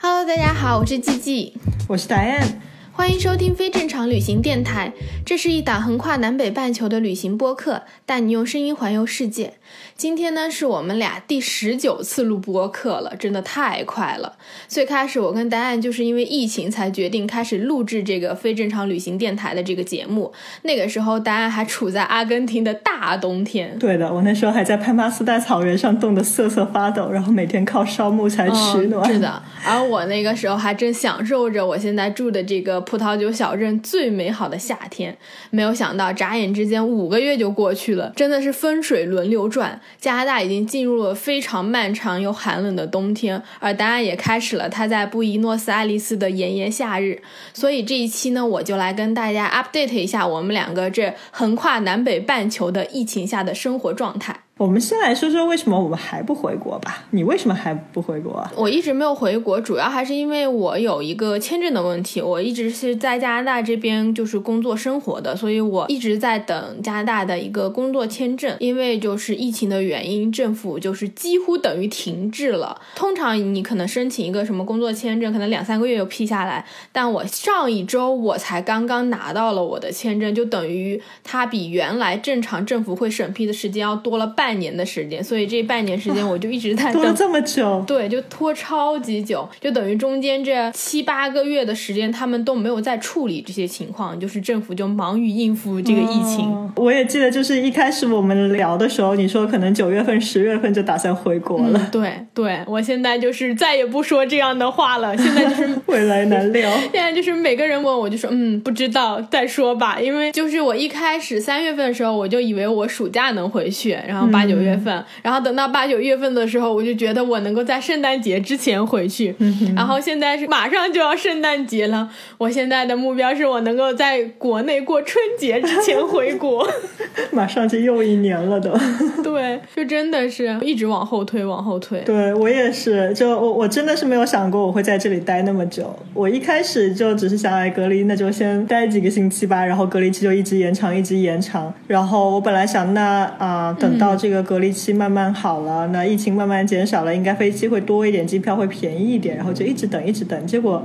Hello，大家好，我是季季，我是达燕，欢迎收听非正常旅行电台。这是一档横跨南北半球的旅行播客，带你用声音环游世界。今天呢，是我们俩第十九次录播客了，真的太快了。最开始我跟丹案就是因为疫情才决定开始录制这个非正常旅行电台的这个节目。那个时候答案还处在阿根廷的大冬天。对的，我那时候还在潘巴斯大草原上冻得瑟瑟发抖，然后每天靠烧木材取暖。是的，而我那个时候还正享受着我现在住的这个葡萄酒小镇最美好的夏天。没有想到，眨眼之间五个月就过去了，真的是风水轮流转。加拿大已经进入了非常漫长又寒冷的冬天，而答案也开始了他在布宜诺斯艾利斯的炎炎夏日。所以这一期呢，我就来跟大家 update 一下我们两个这横跨南北半球的疫情下的生活状态。我们先来说说为什么我们还不回国吧？你为什么还不回国？我一直没有回国，主要还是因为我有一个签证的问题。我一直是在加拿大这边就是工作生活的，所以我一直在等加拿大的一个工作签证。因为就是疫情的原因，政府就是几乎等于停滞了。通常你可能申请一个什么工作签证，可能两三个月就批下来。但我上一周我才刚刚拿到了我的签证，就等于它比原来正常政府会审批的时间要多了半。半年的时间，所以这半年时间我就一直在 等这么久，对，就拖超级久，就等于中间这七八个月的时间，他们都没有在处理这些情况，就是政府就忙于应付这个疫情。我也记得，就是一开始我们聊的时候，你说可能九月份、十月份就打算回国了。对，对我现在就是再也不说这样的话了。现在就是 未来难料。现在就是每个人问我就说，嗯，不知道，再说吧。因为就是我一开始三月份的时候，我就以为我暑假能回去，然后把。八九月份，然后等到八九月份的时候，我就觉得我能够在圣诞节之前回去。然后现在是马上就要圣诞节了，我现在的目标是我能够在国内过春节之前回国。马上就又一年了都。对，就真的是一直往后推，往后推。对我也是，就我我真的是没有想过我会在这里待那么久。我一开始就只是想来隔离，那就先待几个星期吧。然后隔离期就一直延长，一直延长。然后我本来想，那啊，等到这。这个隔离期慢慢好了，那疫情慢慢减少了，应该飞机会多一点，机票会便宜一点，然后就一直等，一直等，结果。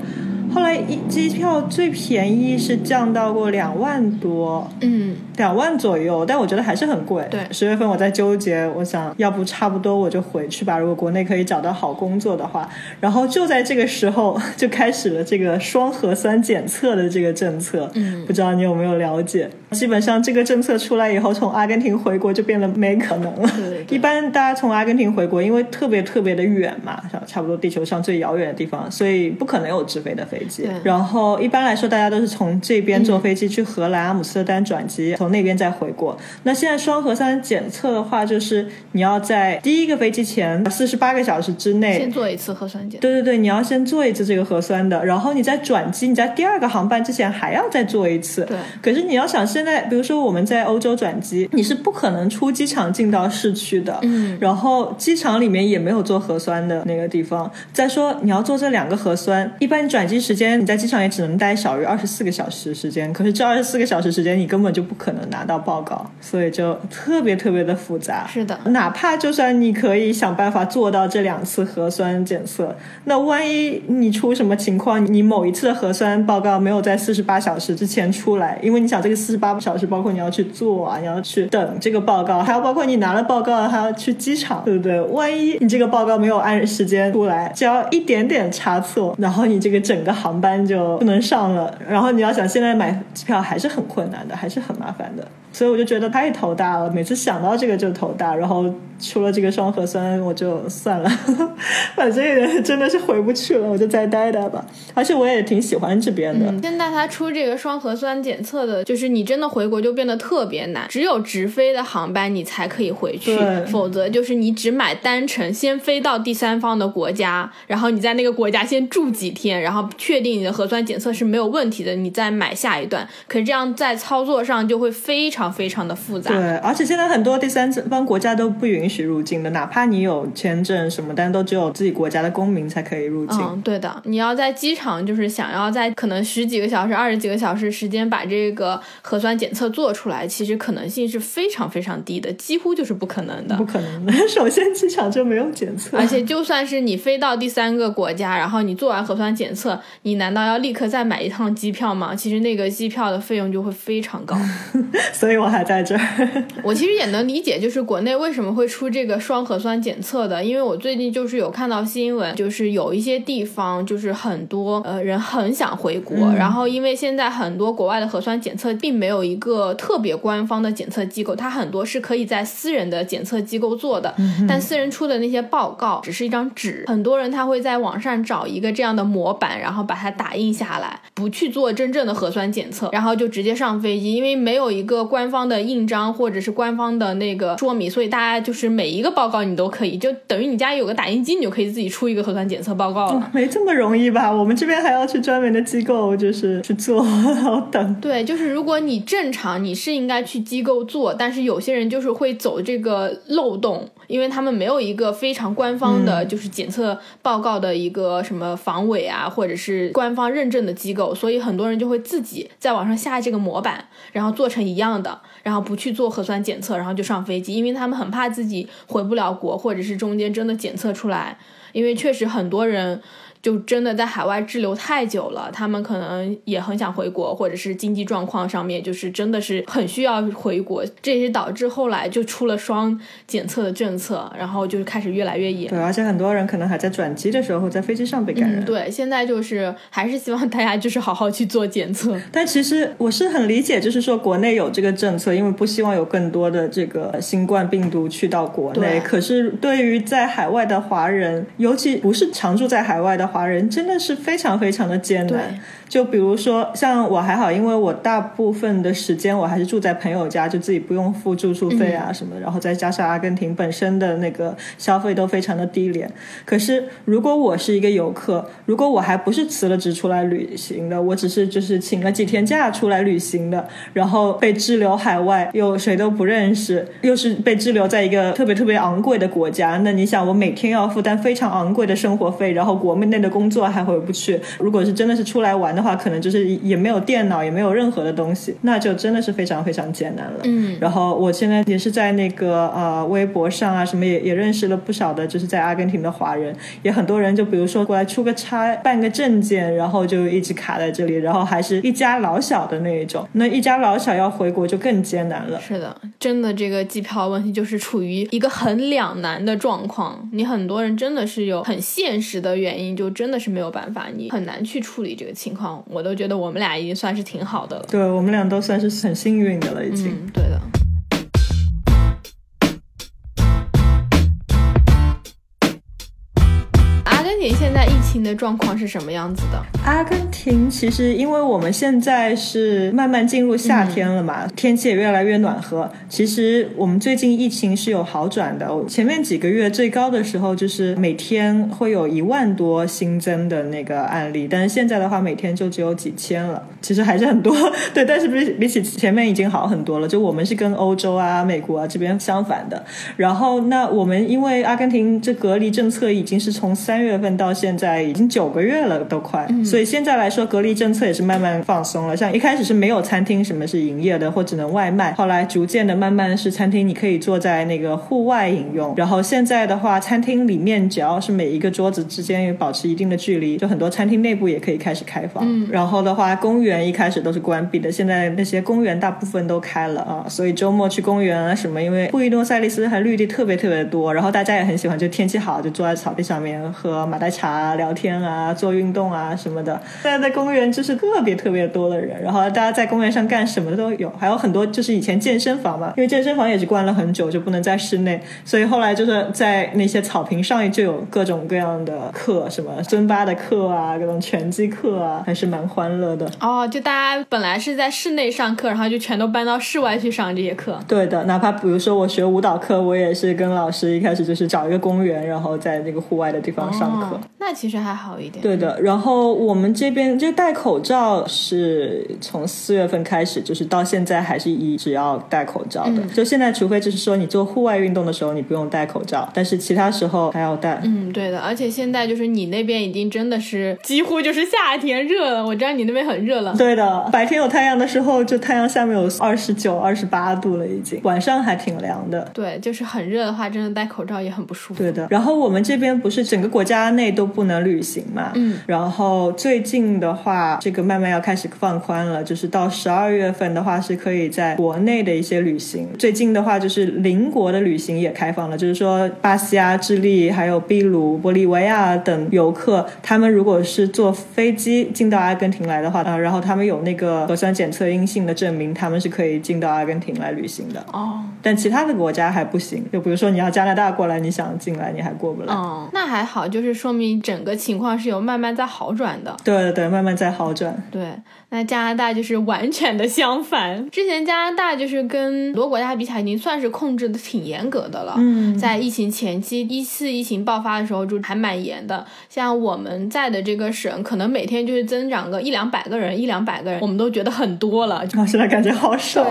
后来一机票最便宜是降到过两万多，嗯，两万左右，但我觉得还是很贵。对，十月份我在纠结，我想要不差不多我就回去吧。如果国内可以找到好工作的话，然后就在这个时候就开始了这个双核酸检测的这个政策。嗯，不知道你有没有了解？基本上这个政策出来以后，从阿根廷回国就变得没可能了。一般大家从阿根廷回国，因为特别特别的远嘛，差不多地球上最遥远的地方，所以不可能有直飞的飞。然后一般来说，大家都是从这边坐飞机去荷兰阿姆斯特丹转机，从那边再回国。那现在双核酸检测的话，就是你要在第一个飞机前四十八个小时之内先做一次核酸检。对对对，你要先做一次这个核酸的，然后你在转机，你在第二个航班之前还要再做一次。对。可是你要想，现在比如说我们在欧洲转机，你是不可能出机场进到市区的。嗯。然后机场里面也没有做核酸的那个地方。再说你要做这两个核酸，一般转机时。时间你在机场也只能待小于二十四个小时时间，可是这二十四个小时时间你根本就不可能拿到报告，所以就特别特别的复杂。是的，哪怕就算你可以想办法做到这两次核酸检测，那万一你出什么情况，你某一次的核酸报告没有在四十八小时之前出来，因为你想这个四十八小时包括你要去做啊，你要去等这个报告，还要包括你拿了报告还要去机场，对不对？万一你这个报告没有按时间出来，只要一点点差错，然后你这个整个。航班就不能上了，然后你要想现在买机票还是很困难的，还是很麻烦的。所以我就觉得太头大了，每次想到这个就头大，然后出了这个双核酸，我就算了，反正真的是回不去了，我就再待待吧。而且我也挺喜欢这边的。现在他出这个双核酸检测的，就是你真的回国就变得特别难，只有直飞的航班你才可以回去，否则就是你只买单程，先飞到第三方的国家，然后你在那个国家先住几天，然后确定你的核酸检测是没有问题的，你再买下一段。可是这样在操作上就会非常。常非常的复杂。对，而且现在很多第三方国家都不允许入境的，哪怕你有签证什么，但都只有自己国家的公民才可以入境。嗯，对的，你要在机场就是想要在可能十几个小时、二十几个小时时间把这个核酸检测做出来，其实可能性是非常非常低的，几乎就是不可能的。不可能的，首先机场就没有检测，而且就算是你飞到第三个国家，然后你做完核酸检测，你难道要立刻再买一趟机票吗？其实那个机票的费用就会非常高。所以我还在这儿。我其实也能理解，就是国内为什么会出这个双核酸检测的，因为我最近就是有看到新闻，就是有一些地方就是很多呃人很想回国，然后因为现在很多国外的核酸检测并没有一个特别官方的检测机构，它很多是可以在私人的检测机构做的，但私人出的那些报告只是一张纸，很多人他会在网上找一个这样的模板，然后把它打印下来，不去做真正的核酸检测，然后就直接上飞机，因为没有一个官方的印章或者是官方的那个说明，所以大家就是每一个报告你都可以，就等于你家有个打印机，你就可以自己出一个核酸检测报告了。没这么容易吧？我们这边还要去专门的机构，就是去做，好等。对，就是如果你正常，你是应该去机构做，但是有些人就是会走这个漏洞，因为他们没有一个非常官方的，就是检测报告的一个什么防伪啊，或者是官方认证的机构，所以很多人就会自己在网上下这个模板，然后做成一样的，然后不去做核酸检测，然后就上飞机，因为他们很怕自己回不了国，或者是中间真的检测出来，因为确实很多人。就真的在海外滞留太久了，他们可能也很想回国，或者是经济状况上面就是真的是很需要回国，这也是导致后来就出了双检测的政策，然后就是开始越来越严。对，而且很多人可能还在转机的时候在飞机上被感染。对，现在就是还是希望大家就是好好去做检测。但其实我是很理解，就是说国内有这个政策，因为不希望有更多的这个新冠病毒去到国内。可是对于在海外的华人，尤其不是常住在海外的。华人真的是非常非常的艰难。就比如说，像我还好，因为我大部分的时间我还是住在朋友家，就自己不用付住宿费啊什么。然后再加上阿根廷本身的那个消费都非常的低廉。可是如果我是一个游客，如果我还不是辞了职出来旅行的，我只是就是请了几天假出来旅行的，然后被滞留海外，又谁都不认识，又是被滞留在一个特别特别昂贵的国家，那你想，我每天要负担非常昂贵的生活费，然后国内的工作还回不去。如果是真的是出来玩的话，可能就是也没有电脑，也没有任何的东西，那就真的是非常非常艰难了。嗯，然后我现在也是在那个呃微博上啊，什么也也认识了不少的，就是在阿根廷的华人，也很多人就比如说过来出个差，办个证件，然后就一直卡在这里，然后还是一家老小的那一种，那一家老小要回国就更艰难了。是的，真的这个机票问题就是处于一个很两难的状况，你很多人真的是有很现实的原因，就真的是没有办法，你很难去处理这个情况。我都觉得我们俩已经算是挺好的了，对我们俩都算是很幸运的了，已经。对的。根廷现在疫情的状况是什么样子的？阿根廷其实，因为我们现在是慢慢进入夏天了嘛，天气也越来越暖和。其实我们最近疫情是有好转的。前面几个月最高的时候，就是每天会有一万多新增的那个案例，但是现在的话，每天就只有几千了。其实还是很多，对，但是比比起前面已经好很多了。就我们是跟欧洲啊、美国啊这边相反的。然后，那我们因为阿根廷这隔离政策已经是从三月份到现在已经九个月了，都快。所以现在来说，隔离政策也是慢慢放松了。像一开始是没有餐厅什么是营业的，或只能外卖。后来逐渐的，慢慢是餐厅你可以坐在那个户外饮用。然后现在的话，餐厅里面只要是每一个桌子之间也保持一定的距离，就很多餐厅内部也可以开始开放。然后的话，公园一开始都是关闭的，现在那些公园大部分都开了啊。所以周末去公园啊什么，因为布宜诺斯艾利斯还绿地特别特别多，然后大家也很喜欢，就天气好就坐在草地上面喝马黛茶、聊天啊、做运动啊什么的。现在在公园就是特别特别多的人，然后大家在公园上干什么都有，还有很多就是以前健身房嘛，因为健身房也是关了很久，就不能在室内，所以后来就是在那些草坪上就有各种各样的课，什么尊巴的课啊，各种拳击课啊，还是蛮欢乐的。哦，就大家本来是在室内上课，然后就全都搬到室外去上这些课。对的，哪怕比如说我学舞蹈课，我也是跟老师一开始就是找一个公园，然后在那个户外的地方上那其实还好一点。对的，然后我们这边就戴口罩是从四月份开始，就是到现在还是一直要戴口罩的。就现在，除非就是说你做户外运动的时候你不用戴口罩，但是其他时候还要戴。嗯，对的。而且现在就是你那边已经真的是几乎就是夏天热了，我知道你那边很热了。对的，白天有太阳的时候，就太阳下面有二十九、二十八度了已经，晚上还挺凉的。对，就是很热的话，真的戴口罩也很不舒服。对的。然后我们这边不是整个国家内都不能旅行嘛？嗯。然后最近的话，这个慢慢要开始放宽了，就是到十二月份的话是可以在国内的一些旅行。最近的话，就是邻国的旅行也开放了，就是说巴西啊、智利、还有秘鲁、玻利维亚等游客，他们如果是坐飞机进到阿根廷来的话，啊，然后他们有那个核酸检测阴性的证明，他们是可以进到阿根廷来旅行的。哦。但其他的国家还不行，就比如说你要加拿大过来，你想进来你还过不来。哦，那还好，就是说明整个情况是有慢慢在好转的。对对对，慢慢在好转。对。那加拿大就是完全的相反。之前加拿大就是跟很多国家比起来，已经算是控制的挺严格的了。嗯，在疫情前期，一次疫情爆发的时候就还蛮严的。像我们在的这个省，可能每天就是增长个一两百个人，一两百个人，我们都觉得很多了。啊现在感觉好少。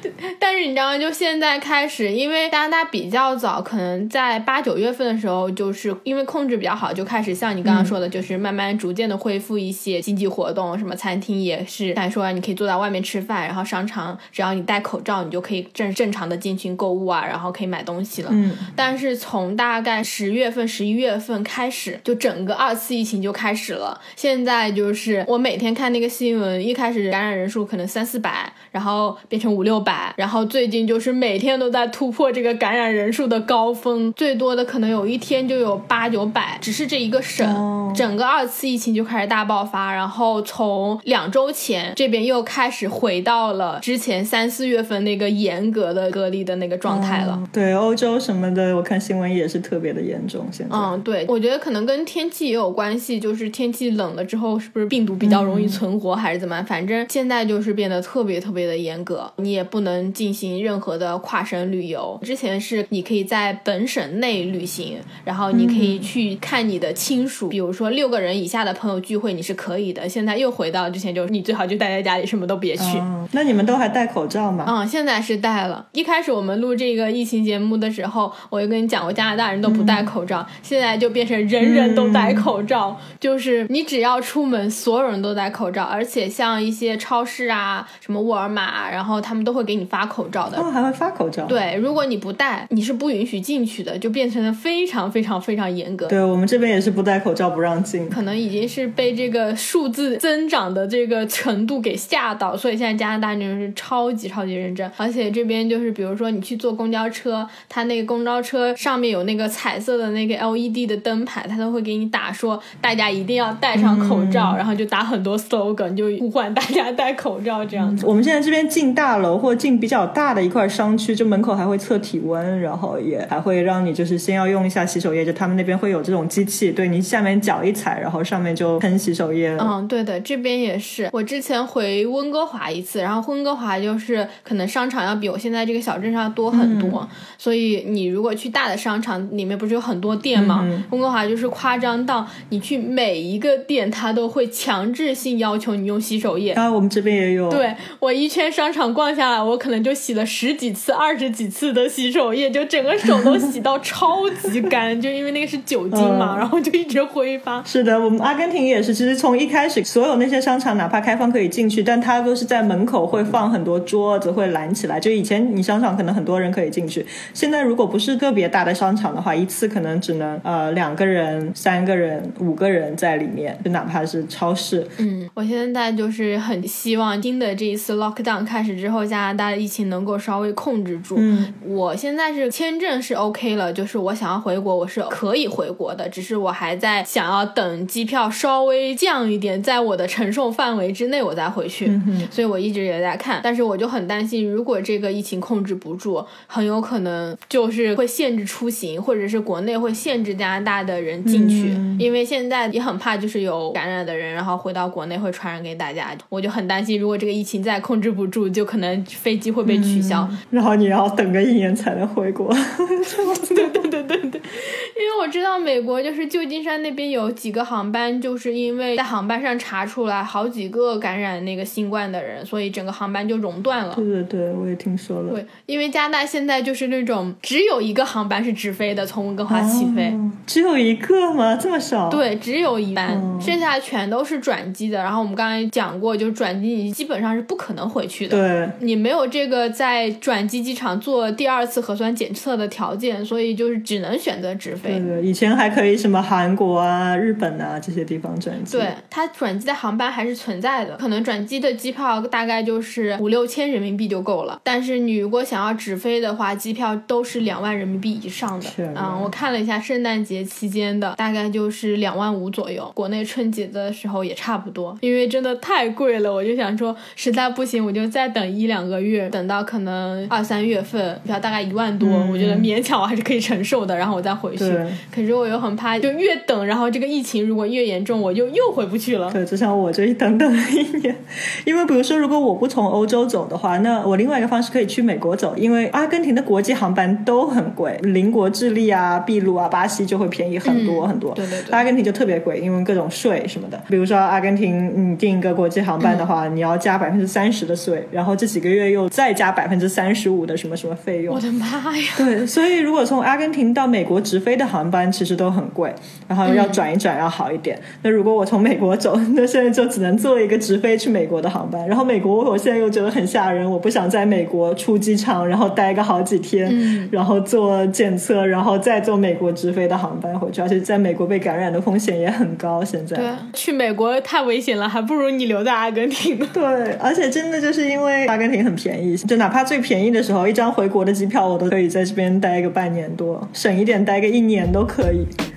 对，但是你知道吗？就现在开始，因为加拿大比较早，可能在八九月份的时候，就是因为控制比较好，就开始像你刚刚说的，就是慢慢逐渐的恢复一些经济活动，什么餐厅也是，来说你可以坐在外面吃饭，然后商场只要你戴口罩，你就可以正正常的进行购物啊，然后可以买东西了。嗯。但是从大概十月份、十一月份开始，就整个二次疫情就开始了。现在就是我每天看那个新闻，一开始感染人数可能三四百，然后变成五六百，然后最近就是每天都在突破这个感染人数的高峰，最多的可能有一天就有八九百，只是这一个省，整个二次疫情就开始大爆发，然后从两周前这边又开始回到了之前三四月份那个严格的隔离的那个状态了。对，欧洲什么的，我看新闻也是特别的严重。现在，嗯，对，我觉得可能跟天气也有关系，就是天气冷了之后，是不是病毒比较容易存活，还是怎么？反正现在就是变得特别特别的严格，你也不能进行任何的跨省旅游。之前是你可以在本省内旅行，然后你可以去看你的亲属，比如说六个人以下的朋友聚会你是可以的。现在又回到之前，就是你最好就待在家里，什么都别去。那你们都还戴口罩吗？嗯，现在是戴了。一开始我们录这个疫情节目的时候，我就跟你讲过，加拿大人都不戴口罩，现在就变成人人都戴口罩，就是你只要出门，所有人都戴口罩，而且像一些超市啊，什么沃尔玛，然后他们都会给你发口罩的。哦，还会发口罩？对，如果你不戴，你是不允许进去的，就变成了非常非常非常严格。对我们这边也是不戴口罩不让进，可能已经是被这个数字增长的这个程度给吓到，所以现在加拿大人是超级超级认真，而且这边就是比如说你去坐公交车，它那个公交车上面有那个彩色的那个 LED 的灯牌，它都会给你打说大家一定要戴上口罩，然后就打很多 slogan，就呼唤大家戴口罩这样子。我们现在这边进大楼或进比较大的一块商区，就门口还会测体温，然后也还会让你就是先要用一下洗手液，就他们那边会有这种机器，对你下面脚一踩，然后上面就喷洗手液。嗯，对的，这边也是。我之前回温哥华一次，然后温哥华就是可能商场要比我现在这个小镇上多很多，所以你如果去大的商场里面不是有很多店吗？温哥华就是夸张到你去每一个店，它都会强制性要求你用洗手液。啊，我们这边也有。对我一圈商场逛下来，我可能就洗了十几次、二十几次的洗手液，就整个手都洗到超级干，就因为那个是酒精嘛，然后就一直挥发。是的，我们阿根廷也是，其实从一开始所有那些商场哪怕开放可以进去，但它都是在门口会放很多桌子，会拦起来。就以前你商场可能很多人可以进去，现在如果不是特别大的商场的话，一次可能只能呃两个人、三个人、五个人在里面，就哪怕是超市。嗯，我现在就是很希望新的这一次 lockdown 开始之后，加拿大的疫情能够稍微控制住。嗯，我现在是签证是 OK 了，就是我想要回国，我是可以回国的，只是我还在想要等机票稍微降一点，在我的承受范围之内，我再回去。所以我一直也在看，但是我就很担心，如果这个疫情控制不住，很有可能就是会限制出行，或者是国内会限制加拿大的人进去，因为现在也很怕就是有感染的人，然后回到国内会传染给大家。我就很担心，如果这个疫情再控制不住，就可能飞机会被取消，然后你要等个一年才能回国。对对对对对，因为我我知道美国就是旧金山那边有几个航班，就是因为在航班上查出来好几个感染那个新冠的人，所以整个航班就熔断了。对对对，我也听说了。对，因为加拿大现在就是那种只有一个航班是直飞的，从温哥华起飞。只有一个吗？这么少？对，只有一班，剩下全都是转机的。然后我们刚才讲过，就是转机你基本上是不可能回去的。对，你没有这个在转机机场做第二次核酸检测的条件，所以就是只能选择直飞。对对，以前还可以什么韩国啊、日本啊这些地方转机。对，它转机的航班还是存在的，可能转机的机票大概就是五六千人民币就够了。但是你如果想要直飞的话，机票都是两万人民币以上的。嗯，我看了一下圣诞节期间的，大概就是两万五左右。国内春节的时候也差不多，因为真的太贵了，我就想说实在不行我就再等一两个月，等到可能二三月份，票大概一万多，我觉得勉强我还是可以承受的，然后我再回去。可是我又很怕，就越等，然后这个疫情如果越严重，我就又回不去了。对，就像我这一等等了一年，因为比如说如果我不从欧洲走的话，那我另外一个方式可以去美国走，因为阿根廷的国际航班都很贵，邻国智利啊、秘鲁啊、巴西就会便宜很多很多。对对对，阿根廷就特别贵，因为各种税什么的。比如说阿根廷，你订一个国际航班的话，你要加百分之三十的税，然后这几个月又再加百分之三十五的什么什么费用。我的妈呀！对，所以如果从阿根廷到美国直飞的航班其实都很贵，然后要转一转要好一点。那如果我从美国走，那现在就只能坐一个直飞去美国的航班。然后美国我现在又觉得很吓人，我不想在美国出机场，然后待个好几天，然后做检测，然后再坐美国直飞的航班回去，而且在美国被感染的风险也很高。现在对，去美国太危险了，还不如你留在阿根廷。对，而且真的就是因为阿根廷很便宜，就哪怕最便宜的时候，一张回国的机票我都可以在这边待个半年多，省一点待个一年都可可以。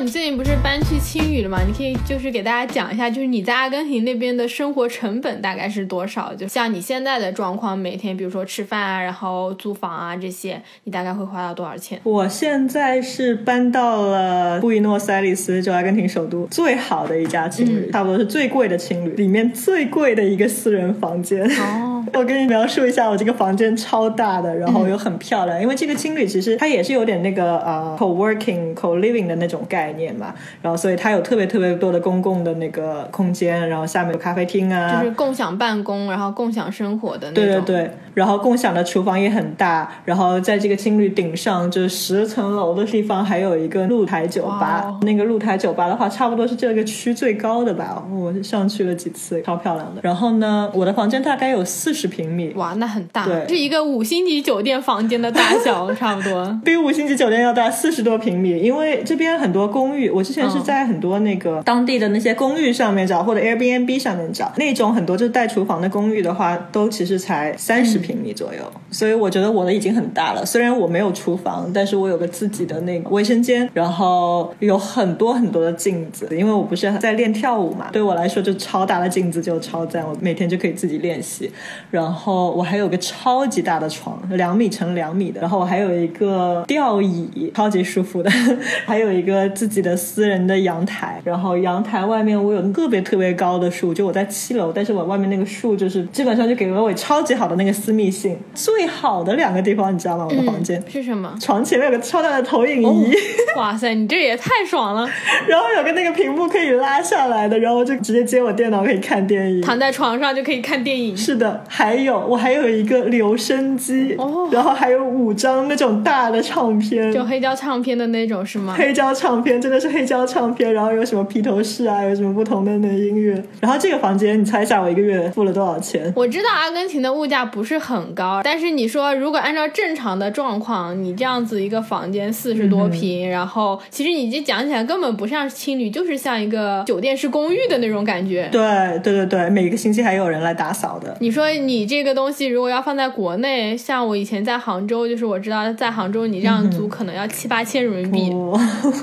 你最近不是搬去青旅了吗？你可以就是给大家讲一下，就是你在阿根廷那边的生活成本大概是多少？就像你现在的状况，每天比如说吃饭啊，然后租房啊这些，你大概会花到多少钱？我现在是搬到了布宜诺斯艾利斯，就阿根廷首都最好的一家青旅，差不多是最贵的青旅，里面最贵的一个私人房间。哦，我跟你描述一下，我这个房间超大的，然后又很漂亮，因为这个青旅其实它也是有点那个呃 co working co living 的那种。概念嘛，然后所以它有特别特别多的公共的那个空间，然后下面有咖啡厅啊，就是共享办公，然后共享生活的那种。对对对，然后共享的厨房也很大，然后在这个青旅顶上，就是十层楼的地方，还有一个露台酒吧。那个露台酒吧的话，差不多是这个区最高的吧，我上去了几次，超漂亮的。然后呢，我的房间大概有四十平米，哇，那很大，对，是一个五星级酒店房间的大小，差不多比五星级酒店要大四十多平米，因为这边很多。公寓，我之前是在很多那个当地的那些公寓上面找，或者 Airbnb 上面找那种很多就是带厨房的公寓的话，都其实才三十平米左右。所以我觉得我的已经很大了。虽然我没有厨房，但是我有个自己的那个卫生间，然后有很多很多的镜子，因为我不是在练跳舞嘛，对我来说就超大的镜子就超赞，我每天就可以自己练习。然后我还有个超级大的床，两米乘两米的，然后我还有一个吊椅，超级舒服的，还有一个。自己的私人的阳台，然后阳台外面我有特别特别高的树，就我在七楼，但是我外面那个树就是基本上就给了我超级好的那个私密性。最好的两个地方你知道吗？我的房间是什么？床前面有个超大的投影仪，哇塞，你这也太爽了！然后有个那个屏幕可以拉下来的，然后就直接接我电脑可以看电影，躺在床上就可以看电影。是的，还有我还有一个留声机，哦然后还有五张那种大的唱片，就黑胶唱片的那种是吗？黑胶唱。片真的是黑胶唱片，然后有什么披头士啊，有什么不同的那音乐。然后这个房间，你猜一下我一个月付了多少钱？我知道阿根廷的物价不是很高，但是你说如果按照正常的状况，你这样子一个房间四十多平，然后其实你这讲起来根本不像青旅，就是像一个酒店式公寓的那种感觉。对对对对，每个星期还有人来打扫的。你说你这个东西如果要放在国内，像我以前在杭州，就是我知道在杭州你这样租可能要七八千人民币。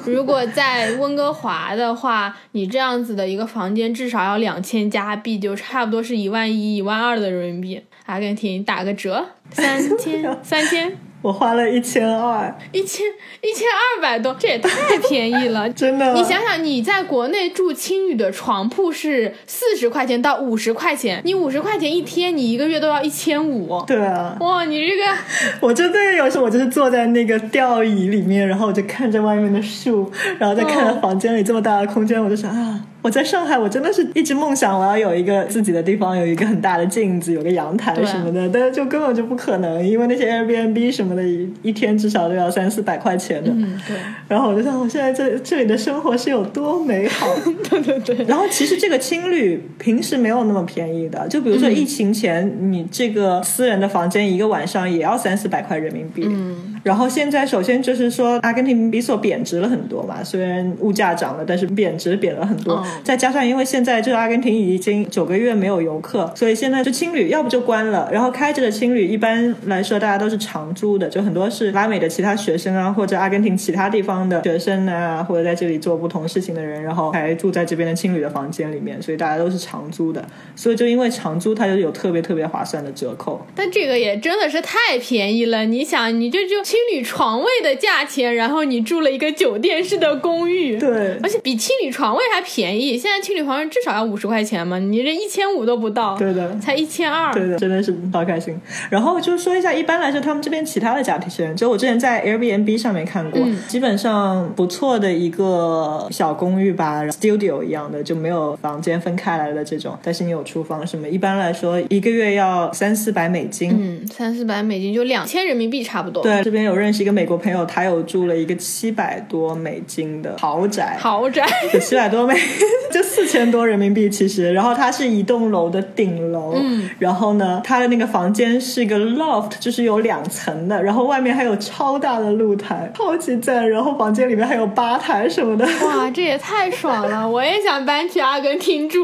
如果在温哥华的话，你这样子的一个房间至少要两千加币，就差不多是一万一、一万二的人民币。阿根廷打个折，三千，三千。我花了一千二，一千一千二百多，这也太便宜了，真的。你想想，你在国内住青旅的床铺是四十块钱到五十块钱，你五十块钱一天，你一个月都要一千五。对啊，哇，你这个，我真的有时候我就是坐在那个吊椅里面，然后我就看着外面的树，然后再看着房间里这么大的空间，我就想啊。我在上海，我真的是一直梦想我要有一个自己的地方，有一个很大的镜子，有个阳台什么的，但是就根本就不可能，因为那些 Airbnb 什么的，一天至少都要三四百块钱的。嗯，对。然后我就想，我现在这这里的生活是有多美好。对对对。然后其实这个青旅平时没有那么便宜的，就比如说疫情前，你这个私人的房间一个晚上也要三四百块人民币。嗯。然后现在首先就是说，阿根廷比索贬值了很多嘛，虽然物价涨了，但是贬值贬了很多。再加上，因为现在这个阿根廷已经九个月没有游客，所以现在就青旅要不就关了。然后开着的青旅一般来说大家都是长租的，就很多是拉美的其他学生啊，或者阿根廷其他地方的学生啊，或者在这里做不同事情的人，然后还住在这边的青旅的房间里面，所以大家都是长租的。所以就因为长租，它就有特别特别划算的折扣。但这个也真的是太便宜了，你想，你这就青旅床位的价钱，然后你住了一个酒店式的公寓，对，而且比青旅床位还便宜。现在。青旅房至少要五十块钱嘛，你这一千五都不到，对的，才一千二，对的，真的是好开心。然后就说一下，一般来说他们这边其他的家庭人，就我之前在 Airbnb 上面看过，基本上不错的一个小公寓吧，studio 一样的，就没有房间分开来的这种，但是你有厨房什么，一般来说一个月要三四百美金，嗯，三四百美金就两千人民币差不多。对，这边有认识一个美国朋友，他有住了一个七百多美金的豪宅，豪宅，七百多美 就。四千多人民币，其实，然后它是一栋楼的顶楼，嗯，然后呢，它的那个房间是一个 loft，就是有两层的，然后外面还有超大的露台，超级赞，然后房间里面还有吧台什么的，哇，这也太爽了！我也想搬去阿根廷住。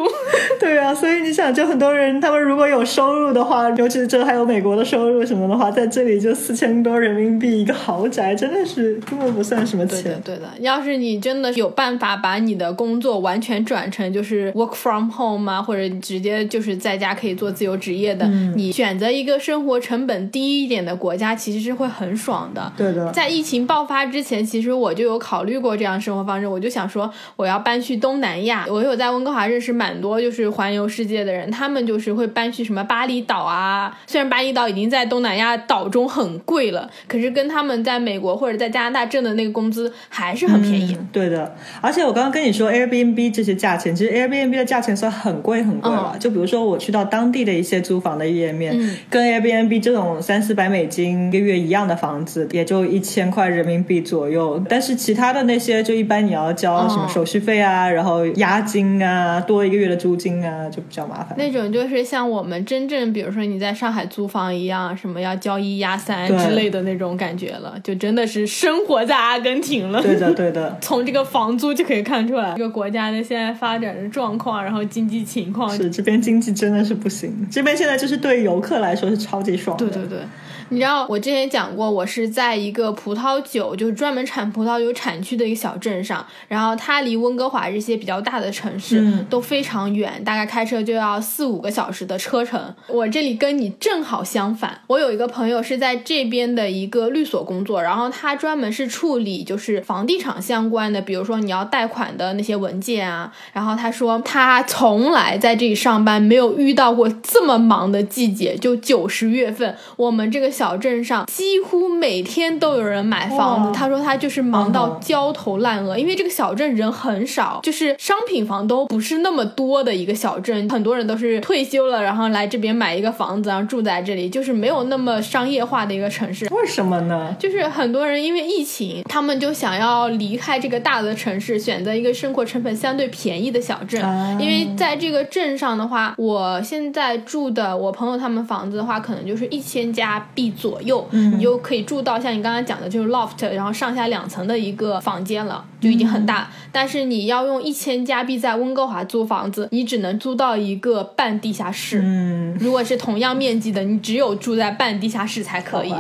对啊，所以你想，就很多人他们如果有收入的话，尤其是这还有美国的收入什么的话，在这里就四千多人民币一个豪宅，真的是根本不算什么钱。对的，对的。要是你真的有办法把你的工作完全转成。就是 work from home 啊，或者直接就是在家可以做自由职业的。你选择一个生活成本低一点的国家，其实是会很爽的。对的。在疫情爆发之前，其实我就有考虑过这样生活方式。我就想说，我要搬去东南亚。我有在温哥华认识蛮多就是环游世界的人，他们就是会搬去什么巴厘岛啊。虽然巴厘岛已经在东南亚岛中很贵了，可是跟他们在美国或者在加拿大挣的那个工资还是很便宜。对的。而且我刚刚跟你说 Airbnb 这些价钱。其实 Airbnb 的价钱算很贵很贵了，就比如说我去到当地的一些租房的页面，跟 Airbnb 这种三四百美金一个月一样的房子，也就一千块人民币左右。但是其他的那些，就一般你要交什么手续费啊，然后押金啊，多一个月的租金啊，就比较麻烦。那种就是像我们真正，比如说你在上海租房一样，什么要交一押三之类的那种感觉了，就真的是生活在阿根廷了。对的，对的。从这个房租就可以看出来，这个国家的现在发展的状况，然后经济情况是这边经济真的是不行。这边现在就是对游客来说是超级爽的。对对对。你知道我之前讲过，我是在一个葡萄酒就是专门产葡萄酒产区的一个小镇上，然后它离温哥华这些比较大的城市都非常远，大概开车就要四五个小时的车程。我这里跟你正好相反，我有一个朋友是在这边的一个律所工作，然后他专门是处理就是房地产相关的，比如说你要贷款的那些文件啊。然后他说他从来在这里上班没有遇到过这么忙的季节，就九十月份，我们这个。小镇上几乎每天都有人买房子。他说他就是忙到焦头烂额，因为这个小镇人很少，就是商品房都不是那么多的一个小镇。很多人都是退休了，然后来这边买一个房子，然后住在这里，就是没有那么商业化的一个城市。为什么呢？就是很多人因为疫情，他们就想要离开这个大的城市，选择一个生活成本相对便宜的小镇。因为在这个镇上的话，我现在住的我朋友他们房子的话，可能就是一千加币。左右，你就可以住到像你刚刚讲的，就是 loft，然后上下两层的一个房间了，就已经很大。但是你要用一千加币在温哥华租房子，你只能租到一个半地下室。嗯，如果是同样面积的，你只有住在半地下室才可以。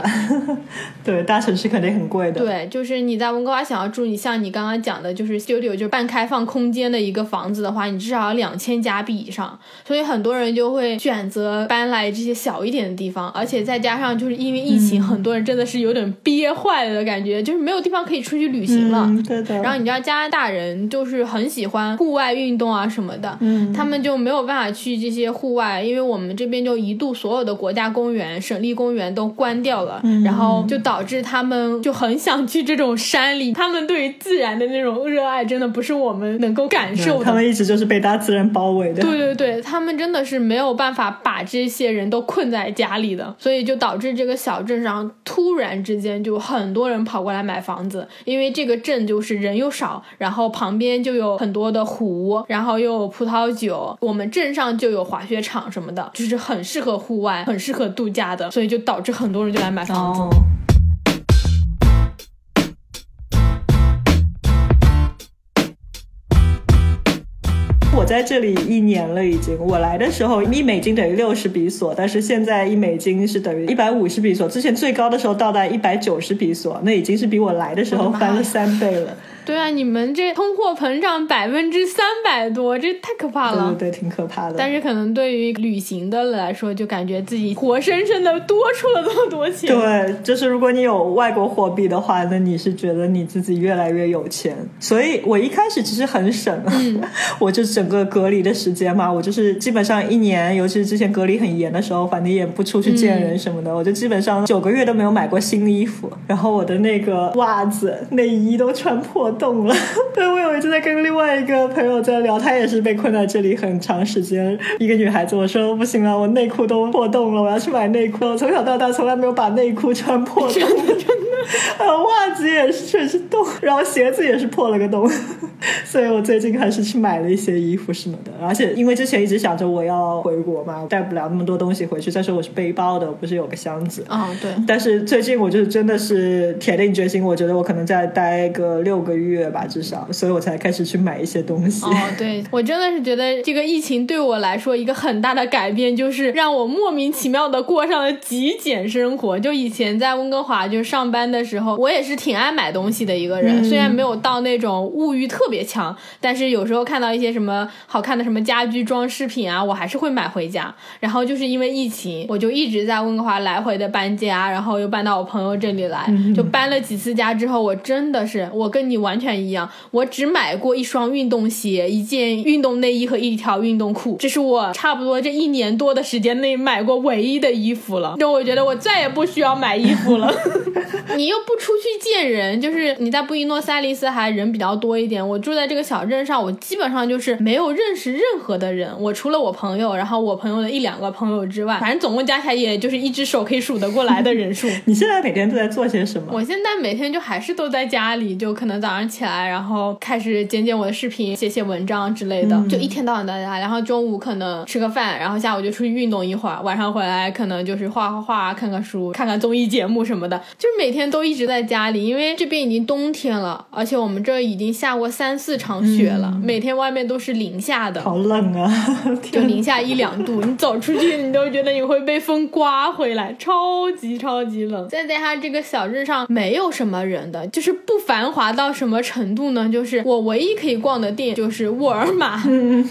对，大城市肯定很贵的。对，就是你在温哥华想要住，你像你刚刚讲的，就是 studio 就是半开放空间的一个房子的话，你至少要两千加币以上。所以很多人就会选择搬来这些小一点的地方，而且再加上就是因为疫情，很多人真的是有点憋坏了的感觉，就是没有地方可以出去旅行了。对的。然后你知道加拿大人就是很喜欢户外运动啊什么的，嗯，他们就没有办法去这些户外，因为我们这边就一度所有的国家公园、省立公园都关掉了，然后就导致他们就很想去这种山里。他们对于自然的那种热爱，真的不是我们能够感受的。他们一直就是被大自然包围的。对对对，他们真的是没有办法把这些人都困在家里的，所以就导致这个小镇上突然之间就很多人跑过来买房子，因为这个镇就是人又少，然后旁边就有很多的湖，然后又有葡萄酒，我们镇上就有滑雪场什么的，就是很适合户外、很适合度假的，所以就导致很多人就来买房子。我在这里一年了，已经。我来的时候一美金等于六十比索，但是现在一美金是等于一百五十比索。之前最高的时候到达一百九十比索，那已经是比我来的时候翻了三倍了。对啊，你们这通货膨胀百分之三百多，这太可怕了。对对，挺可怕的。但是可能对于旅行的来说，就感觉自己活生生的多出了这么多钱。对，就是如果你有外国货币的话，那你是觉得你自己越来越有钱。所以我一开始其实很省，我就整个隔离的时间嘛，我就是基本上一年，尤其是之前隔离很严的时候，反正也不出去见人什么的，我就基本上九个月都没有买过新衣服，然后我的那个袜子、内衣都穿破。懂了，对我有一次在跟另外一个朋友在聊，她也是被困在这里很长时间。一个女孩子，我说不行了，我内裤都破洞了，我要去买内裤。我从小到大从来没有把内裤穿破洞，真的真的。呃，袜子也是全是洞，然后鞋子也是破了个洞。所以我最近还是去买了一些衣服什么的。而且因为之前一直想着我要回国嘛，带不了那么多东西回去。再说我是背包的，我不是有个箱子。啊，对。但是最近我就是真的是铁定决心，我觉得我可能再待个六个月。月吧，至少，所以我才开始去买一些东西。哦，对我真的是觉得这个疫情对我来说一个很大的改变，就是让我莫名其妙的过上了极简生活。就以前在温哥华就上班的时候，我也是挺爱买东西的一个人，虽然没有到那种物欲特别强，但是有时候看到一些什么好看的什么家居装饰品啊，我还是会买回家。然后就是因为疫情，我就一直在温哥华来回的搬家，然后又搬到我朋友这里来，就搬了几次家之后，我真的是我跟你完。全一样，我只买过一双运动鞋、一件运动内衣和一条运动裤，这是我差不多这一年多的时间内买过唯一的衣服了。就我觉得我再也不需要买衣服了。你又不出去见人，就是你在布宜诺斯艾利斯还人比较多一点。我住在这个小镇上，我基本上就是没有认识任何的人。我除了我朋友，然后我朋友的一两个朋友之外，反正总共加起来也就是一只手可以数得过来的人数。你现在每天都在做些什么？我现在每天就还是都在家里，就可能早上。起来，然后开始剪剪我的视频，写写文章之类的，就一天到晚在家。然后中午可能吃个饭，然后下午就出去运动一会儿，晚上回来可能就是画画画、看看书、看看综艺节目什么的。就是每天都一直在家里，因为这边已经冬天了，而且我们这已经下过三四场雪了，每天外面都是零下的，好冷啊，就零下一两度，你走出去你都觉得你会被风刮回来，超级超级冷。再加上这个小镇上没有什么人的，就是不繁华到什么。程度呢？就是我唯一可以逛的店就是沃尔玛，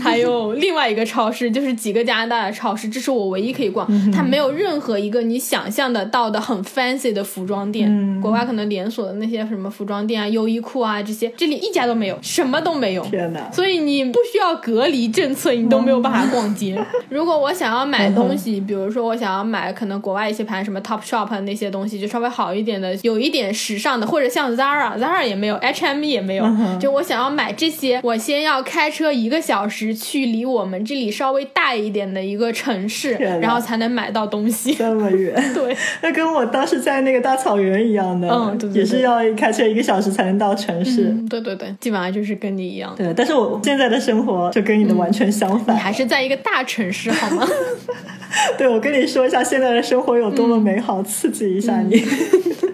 还有另外一个超市，就是几个加拿大的超市，这是我唯一可以逛。它没有任何一个你想象得到的很 fancy 的服装店，国外可能连锁的那些什么服装店啊、优衣库啊这些，这里一家都没有，什么都没有。天哪！所以你不需要隔离政策，你都没有办法逛街。如果我想要买东西，比如说我想要买可能国外一些盘，什么 Top Shop 那些东西，就稍微好一点的，有一点时尚的，或者像 Zara，Zara 也没有，H&M。也没有，就我想要买这些，我先要开车一个小时去离我们这里稍微大一点的一个城市，然后才能买到东西。这么远，对，那跟我当时在那个大草原一样的，嗯，对也是要开车一个小时才能到城市。对对对，基本上就是跟你一样。对，但是我现在的生活就跟你的完全相反，你还是在一个大城市，好吗？对，我跟你说一下现在的生活有多么美好，刺激一下你。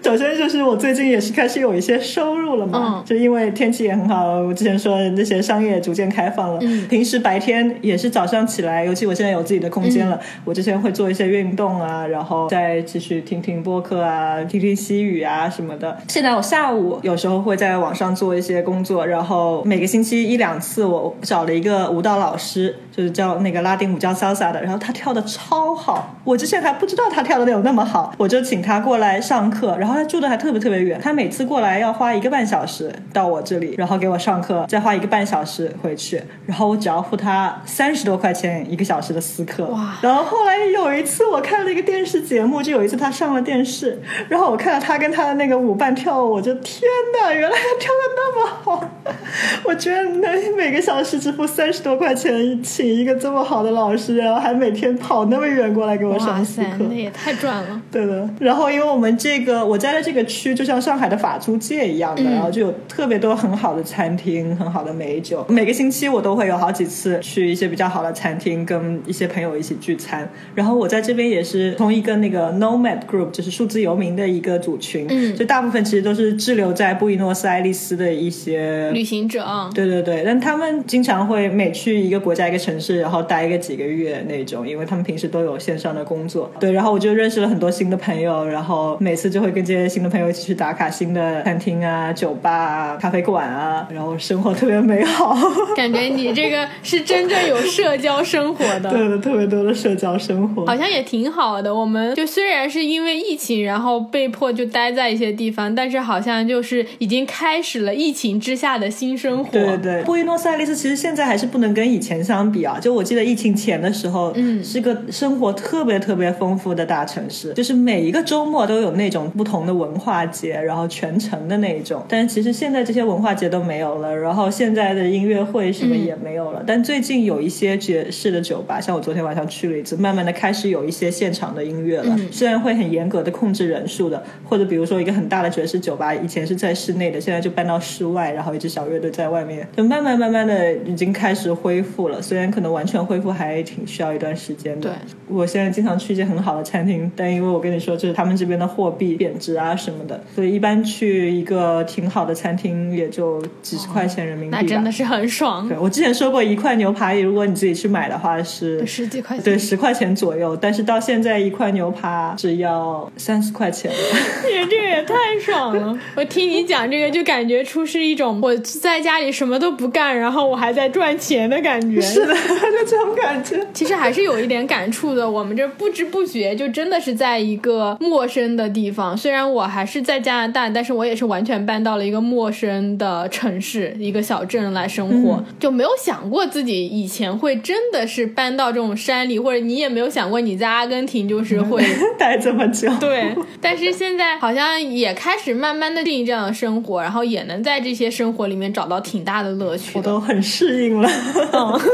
首先就是我最近也是开始有一些收入了嘛，就因为天气也很好，我之前说的那些商业逐渐开放了。平时白天也是早上起来，尤其我现在有自己的空间了，我之前会做一些运动啊，然后再继续听听播客啊，听听西语啊什么的。现在我下午有时候会在网上做一些工作，然后每个星期一两次，我找了一个舞蹈老师，就是教那个拉丁舞叫 salsa 的，然后他跳的超好，我之前还不知道他跳的有那么好，我就请他过来上课，然后。他住的还特别特别远，他每次过来要花一个半小时到我这里，然后给我上课，再花一个半小时回去，然后我只要付他三十多块钱一个小时的私课。哇！然后后来有一次我看了一个电视节目，就有一次他上了电视，然后我看到他跟他的那个舞伴跳舞，我就天哪，原来他跳的那么好！我觉得能每个小时只付三十多块钱请一个这么好的老师，然后还每天跑那么远过来给我上私课，那也太赚了。对的。然后因为我们这个我在。的这个区，就像上海的法租界一样的，然后就有特别多很好的餐厅、很好的美酒。每个星期我都会有好几次去一些比较好的餐厅，跟一些朋友一起聚餐。然后我在这边也是从一个那个 Nomad Group，就是数字游民的一个组群，嗯，就大部分其实都是滞留在布宜诺斯艾利斯的一些旅行者。对对对，但他们经常会每去一个国家、一个城市，然后待一个几个月那种，因为他们平时都有线上的工作。对，然后我就认识了很多新的朋友，然后每次就会跟这些新的朋友一起去打卡新的餐厅啊、酒吧啊、咖啡馆啊，然后生活特别美好。感觉你这个是真正有社交生活的，对的，特别多的社交生活，好像也挺好的。我们就虽然是因为疫情，然后被迫就待在一些地方，但是好像就是已经开始了疫情之下的新生活。对对对，布宜诺斯艾利斯其实现在还是不能跟以前相比啊。就我记得疫情前的时候，嗯，是个生活特别特别丰富的大城市，就是每一个周末都有那种不同的文。化节，然后全程的那一种，但是其实现在这些文化节都没有了，然后现在的音乐会什么也没有了。但最近有一些爵士的酒吧，像我昨天晚上去了一次，慢慢的开始有一些现场的音乐了。虽然会很严格的控制人数的，或者比如说一个很大的爵士酒吧，以前是在室内的，现在就搬到室外，然后一支小乐队在外面，就慢慢慢慢的已经开始恢复了。虽然可能完全恢复还挺需要一段时间的。对，我现在经常去一些很好的餐厅，但因为我跟你说，就是他们这边的货币贬值啊。什么的，所以一般去一个挺好的餐厅也就几十块钱人民币，那真的是很爽。对我之前说过，一块牛排如果你自己去买的话是十几块钱，对十块钱左右。但是到现在一块牛排只要三十块钱，你这个也太爽了！我听你讲这个，就感觉出是一种我在家里什么都不干，然后我还在赚钱的感觉。是的，就这种感觉。其实还是有一点感触的。我们这不知不觉就真的是在一个陌生的地方，虽然我还。还是在加拿大，但是我也是完全搬到了一个陌生的城市，一个小镇来生活，就没有想过自己以前会真的是搬到这种山里，或者你也没有想过你在阿根廷就是 会待这么久。对，但是现在好像也开始慢慢的适应这样的生活，然后也能在这些生活里面找到挺大的乐趣。我都很适应了，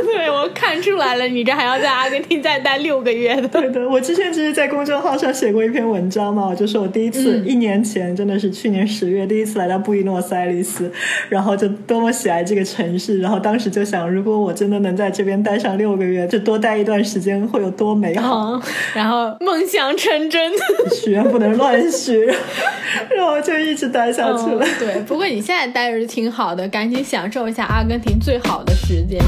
对我看出来了，你这还要在阿根廷再待六个月的。对的，我之前其实，在公众号上写过一篇文章嘛，我就说我第一次一年。前真的是去年十月第一次来到布宜诺斯艾利斯，然后就多么喜爱这个城市，然后当时就想，如果我真的能在这边待上六个月，就多待一段时间会有多美好，然后梦想成真，许愿不能乱许，然后就一直待下去了。对，不过你现在待着挺好的，赶紧享受一下阿根廷最好的时间。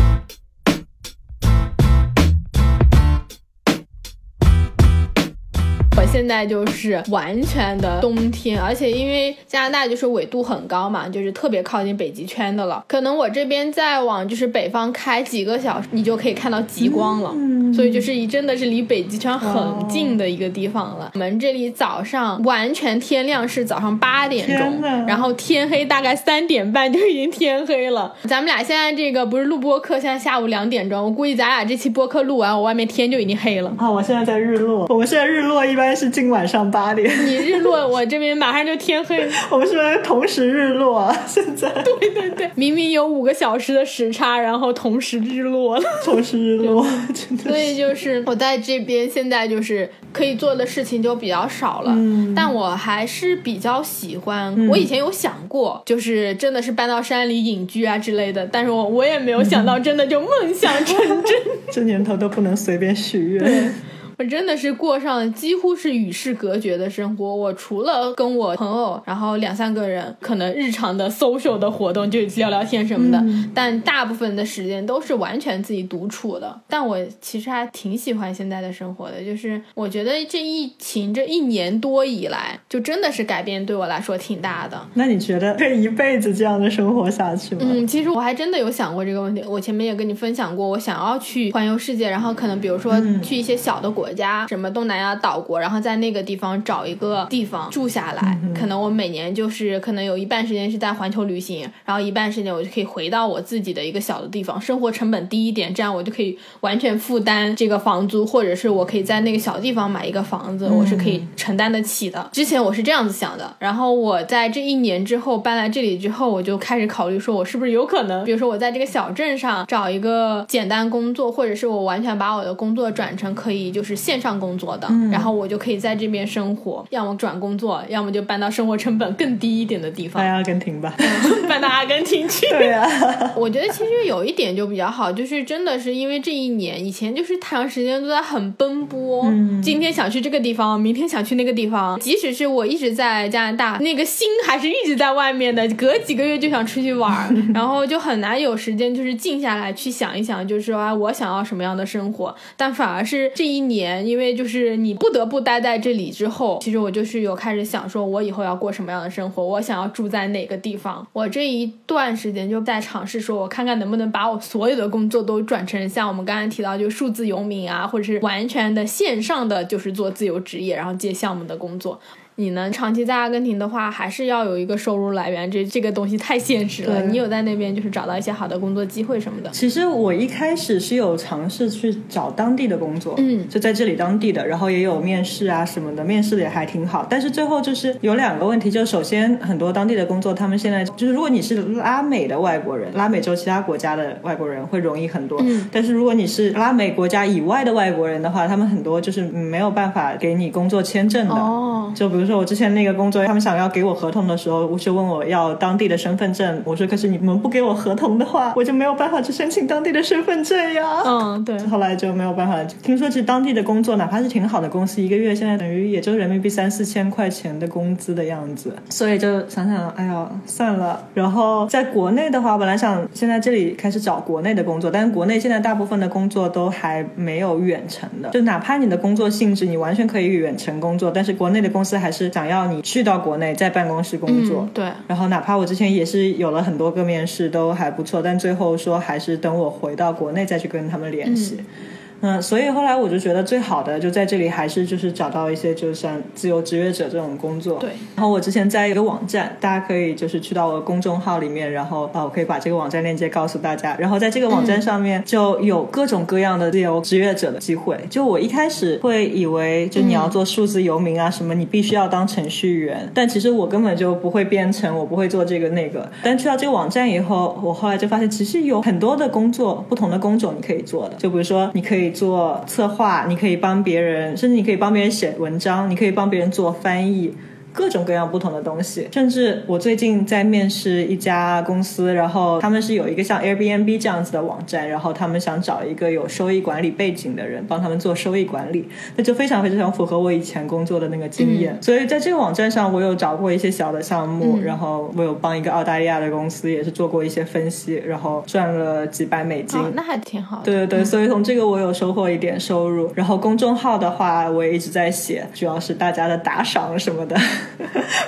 现在就是完全的冬天，而且因为加拿大就是纬度很高嘛，就是特别靠近北极圈的了。可能我这边再往就是北方开几个小时，你就可以看到极光了。嗯所以就是一真的是离北极圈很近的一个地方了。我们这里早上完全天亮是早上八点钟，然后天黑大概三点半就已经天黑了。咱们俩现在这个不是录播课，现在下午两点钟，我估计咱俩这期播客录完，我外面天就已经黑了。啊，我现在在日落，我们现在日落一般是。今晚上八点，你日落，我这边马上就天黑。我们是不是同时日落？现在对对对，明明有五个小时的时差，然后同时日落了，同时日落，真的。所以就是我在这边现在就是可以做的事情就比较少了，但我还是比较喜欢。我以前有想过，就是真的是搬到山里隐居啊之类的，但是我我也没有想到，真的就梦想成真。这年头都不能随便许愿。我真的是过上了几乎是与世隔绝的生活。我除了跟我朋友，然后两三个人，可能日常的 social 的活动就聊聊天什么的，但大部分的时间都是完全自己独处的。但我其实还挺喜欢现在的生活的，就是我觉得这疫情这一年多以来，就真的是改变对我来说挺大的。那你觉得可以一辈子这样的生活下去吗？嗯，其实我还真的有想过这个问题。我前面也跟你分享过，我想要去环游世界，然后可能比如说去一些小的国家，什么东南亚岛国，然后在那个地方找一个地方住下来。可能我每年就是可能有一半时间是在环球旅行，然后一半时间我就可以回到我自己的一个小的地方，生活成本低一点，这样我就可以完全负担这个房租，或者是我可以在那个小地方买一个房子，我是可以承担得起的。之前我是这样子想的，然后我在这一年之后搬来这里之后，我就开始考虑说，我是不是有可能，比如说我在这个小镇上找一个简单工作，或者是我完全把我的工作转成可以就是线上工作的，然后我就可以在这边生活，要么转工作，要么就搬到生活成本更低一点的地方。搬阿根廷吧，搬到阿根廷去。对呀，我觉得其实有一点就比较好，就是真的是因为这一年以前就是太长时间都在很奔波，今天想去这个地方，明天想去那个地方，即使是我一直在加拿大，那个心还是一直在外面的，隔几个月就想出去玩，然后就很难有时间就是静下来去想一想，就是说啊，我想要什么样的生活。但反而是这一年，因为就是你不得不待在这里之后，其实我就是有开始想说，我以后要过什么样的生活，我想要住在哪个地方。我这一段时间就在尝试说，我看看能不能把我所有的工作都转成像我们刚才提到，就数字游民啊，或者是完全的线上的，就是做自由职业，然后接项目的工作。你能？长期在阿根廷的话，还是要有一个收入来源，这这个东西太现实了。你有在那边就是找到一些好的工作机会什么的？其实我一开始是有尝试去找当地的工作，嗯，就在这里当地的，然后也有面试啊什么的，面试的也还挺好。但是最后就是有两个问题，就是首先很多当地的工作，他们现在就是如果你是拉美的外国人，拉美洲其他国家的外国人会容易很多，嗯，但是如果你是拉美国家以外的外国人的话，他们很多就是没有办法给你工作签证的。哦，就比如说我之前那个工作，他们想要给我合同的时候，我就问我要当地的身份证，我说可是你们不给我合同的话，我就没有办法去申请当地的身份证呀。嗯，对。后来就没有办法。听说其实当地的工作，哪怕是挺好的公司，一个月现在等于也就人民币三四千块钱的工资的样子。所以就想想，哎呀，算了。然后在国内的话，本来想现在这里开始找国内的工作，但是国内现在大部分的工作都还没有远程的。就哪怕你的工作性质你完全可以远程工作，但是国内的公司还是想要你去到国内在办公室工作。嗯，对。然后哪怕我之前也是有了很多个面试，都还不错，但最后说还是等我回到国内再去跟他们联系。嗯，所以后来我就觉得最好的就在这里，还是就是找到一些就像自由职业者这种工作。对。然后我之前在一个网站，大家可以就是去到我的公众号里面，然后啊，我可以把这个网站链接告诉大家。然后在这个网站上面就有各种各样的自由职业者的机会。就我一开始会以为，就你要做数字游民啊什么，你必须要当程序员。但其实我根本就不会编程，我不会做这个那个。但去到这个网站以后，我后来就发现，其实有很多的工作，不同的工种你可以做的。就比如说，你可以做策划，你可以帮别人，甚至你可以帮别人写文章，你可以帮别人做翻译。各种各样不同的东西，甚至我最近在面试一家公司，然后他们是有一个像 Airbnb 这样子的网站，然后他们想找一个有收益管理背景的人帮他们做收益管理，那就非常非常符合我以前工作的那个经验。所以在这个网站上，我有找过一些小的项目，然后我有帮一个澳大利亚的公司也是做过一些分析，然后赚了几百美金，那还挺好。对对对，所以从这个我有收获一点收入。然后公众号的话，我也一直在写，主要是大家的打赏什么的。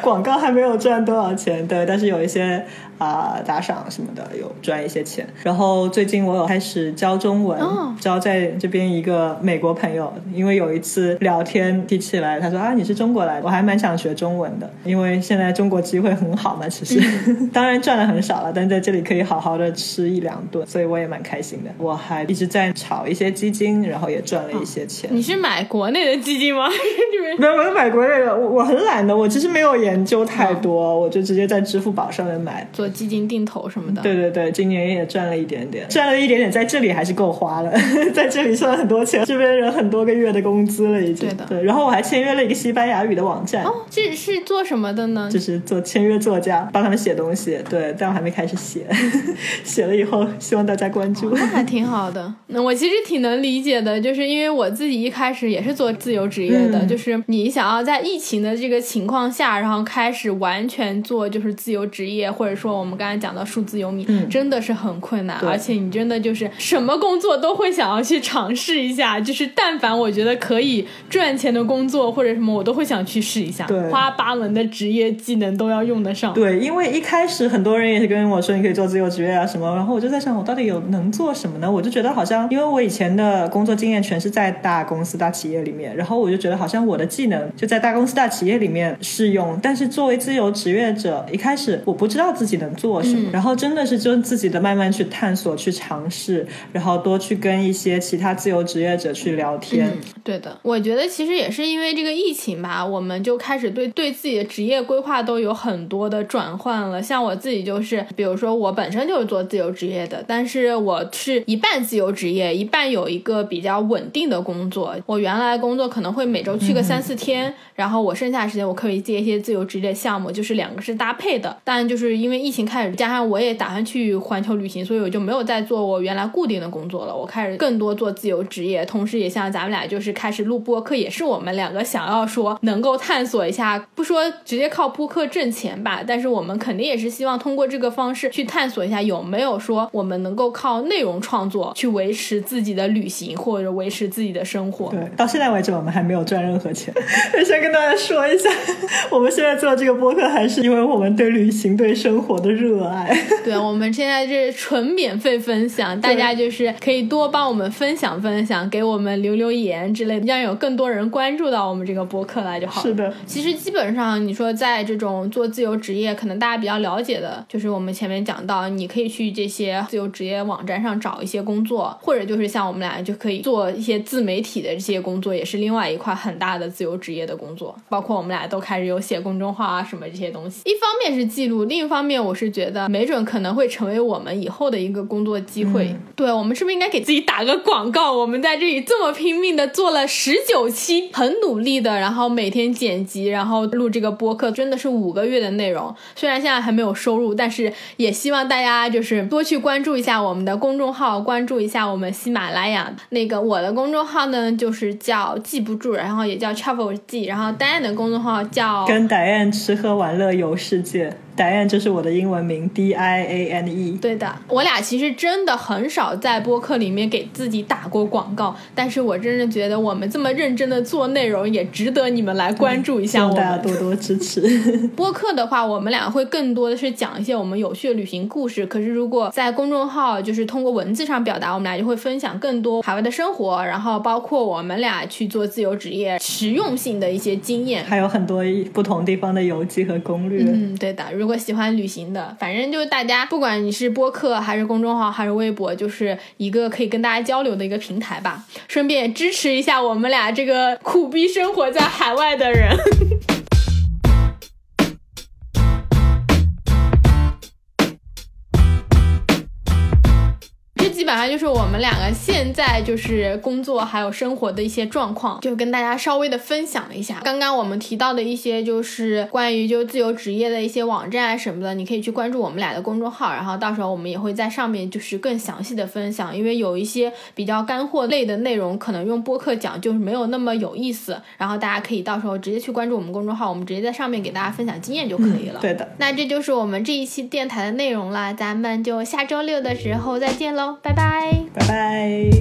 广告还没有赚多少钱，对，但是有一些啊打赏什么的有赚一些钱。然后最近我有开始教中文，教在这边一个美国朋友，因为有一次聊天提起来，他说啊你是中国来的，我还蛮想学中文的，因为现在中国机会很好嘛，其实 当然赚的很少了，但在这里可以好好的吃一两顿，所以我也蛮开心的。我还一直在炒一些基金，然后也赚了一些钱。你是买国内的基金吗？没有，我买国内的，我我很懒的，我。其实没有研究太多，我就直接在支付宝上面买，做基金定投什么的。对对对，今年也赚了一点点，赚了一点点，在这里还是够花了，在这里赚了很多钱，这边人很多个月的工资了已经。对的对，然后我还签约了一个西班牙语的网站。哦，这是做什么的呢？就是做签约作家，帮他们写东西。对，但我还没开始写，写了以后希望大家关注。那还挺好的。那我其实挺能理解的，就是因为我自己一开始也是做自由职业的，就是你想要在疫情的这个情况下，然后开始完全做就是自由职业，或者说我们刚才讲到数字游民，真的是很困难，而且你真的就是什么工作都会想要去尝试一下，就是但凡我觉得可以赚钱的工作或者什么，我都会想去试一下。对，花八门的职业技能都要用得上。对，因为一开始很多人也是跟我说你可以做自由职业啊什么，然后我就在想我到底有能做什么呢？我就觉得好像因为我以前的工作经验全是在大公司大企业里面，然后我就觉得好像我的技能就在大公司大企业里面适用，但是作为自由职业者，一开始我不知道自己能做什么，然后真的是就自己的慢慢去探索、去尝试，然后多去跟一些其他自由职业者去聊天。对的，我觉得其实也是因为这个疫情吧，我们就开始对对自己的职业规划都有很多的转换了。像我自己就是，比如说我本身就是做自由职业的，但是我是一半自由职业，一半有一个比较稳定的工作。我原来工作可能会每周去个三四天，然后我剩下的时间我可以接一些自由职业项目，就是两个是搭配的。但就是因为疫情开始，加上我也打算去环球旅行，所以我就没有再做我原来固定的工作了。我开始更多做自由职业，同时也像咱们俩就是开始录播客，也是我们两个想要说能够探索一下，不说直接靠播客挣钱吧，但是我们肯定也是希望通过这个方式去探索一下有没有说我们能够靠内容创作去维持自己的旅行或者维持自己的生活。对，到现在为止我们还没有赚任何钱。先跟大家说一下，我们现在做这个播客还是因为我们对旅行、对生活的热爱。对，我们现在是纯免费分享，大家就是可以多帮我们分享分享，给我们留留言之类的，让有更多人关注到我们这个播客来就好了。是的，其实基本上你说在这种做自由职业，可能大家比较了解的，就是我们前面讲到，你可以去这些自由职业网站上找一些工作，或者就是像我们俩就可以做一些自媒体的这些工作，也是另外一块很大的自由职业的工作。包括我们俩都开始有写公众号啊什么这些东西，一方面是记录，另一方面我是觉得没准可能会成为我们以后的一个工作机会。对我们是不是应该给自己打个广告？我们在这里这么拼命的做了十九期，很努力的，然后每天剪辑，然后录这个播客，真的是五个月的内容。虽然现在还没有收入，但是也希望大家就是多去关注一下我们的公众号，关注一下我们喜马拉雅那个我的公众号呢，就是叫记不住，然后也叫 travel 记，然后 Diane 的公众号叫跟 Diane 吃喝玩乐游世界。Diane 就是我的英文名 D I A N E。对的，我俩其实真的很少在播客里面给自己打过广告，但是我真的觉得我们这么认真的做内容，也值得你们来关注一下我们。大家多多支持。播客的话，我们俩会更多的是讲一些我们有趣的旅行故事。可是如果在公众号，就是通过文字上表达，我们俩就会分享更多海外的生活，然后包括我们俩去做自由职业实用性的一些经验，还有很多不同地方的游记和攻略。嗯，对的。如如果喜欢旅行的，反正就是大家，不管你是播客还是公众号还是微博，就是一个可以跟大家交流的一个平台吧。顺便支持一下我们俩这个苦逼生活在海外的人。本上就是我们两个现在就是工作还有生活的一些状况，就跟大家稍微的分享了一下。刚刚我们提到的一些就是关于就自由职业的一些网站啊什么的，你可以去关注我们俩的公众号，然后到时候我们也会在上面就是更详细的分享。因为有一些比较干货类的内容，可能用播客讲就是没有那么有意思。然后大家可以到时候直接去关注我们公众号，我们直接在上面给大家分享经验就可以了。对的，那这就是我们这一期电台的内容啦，咱们就下周六的时候再见喽。拜拜，拜，拜。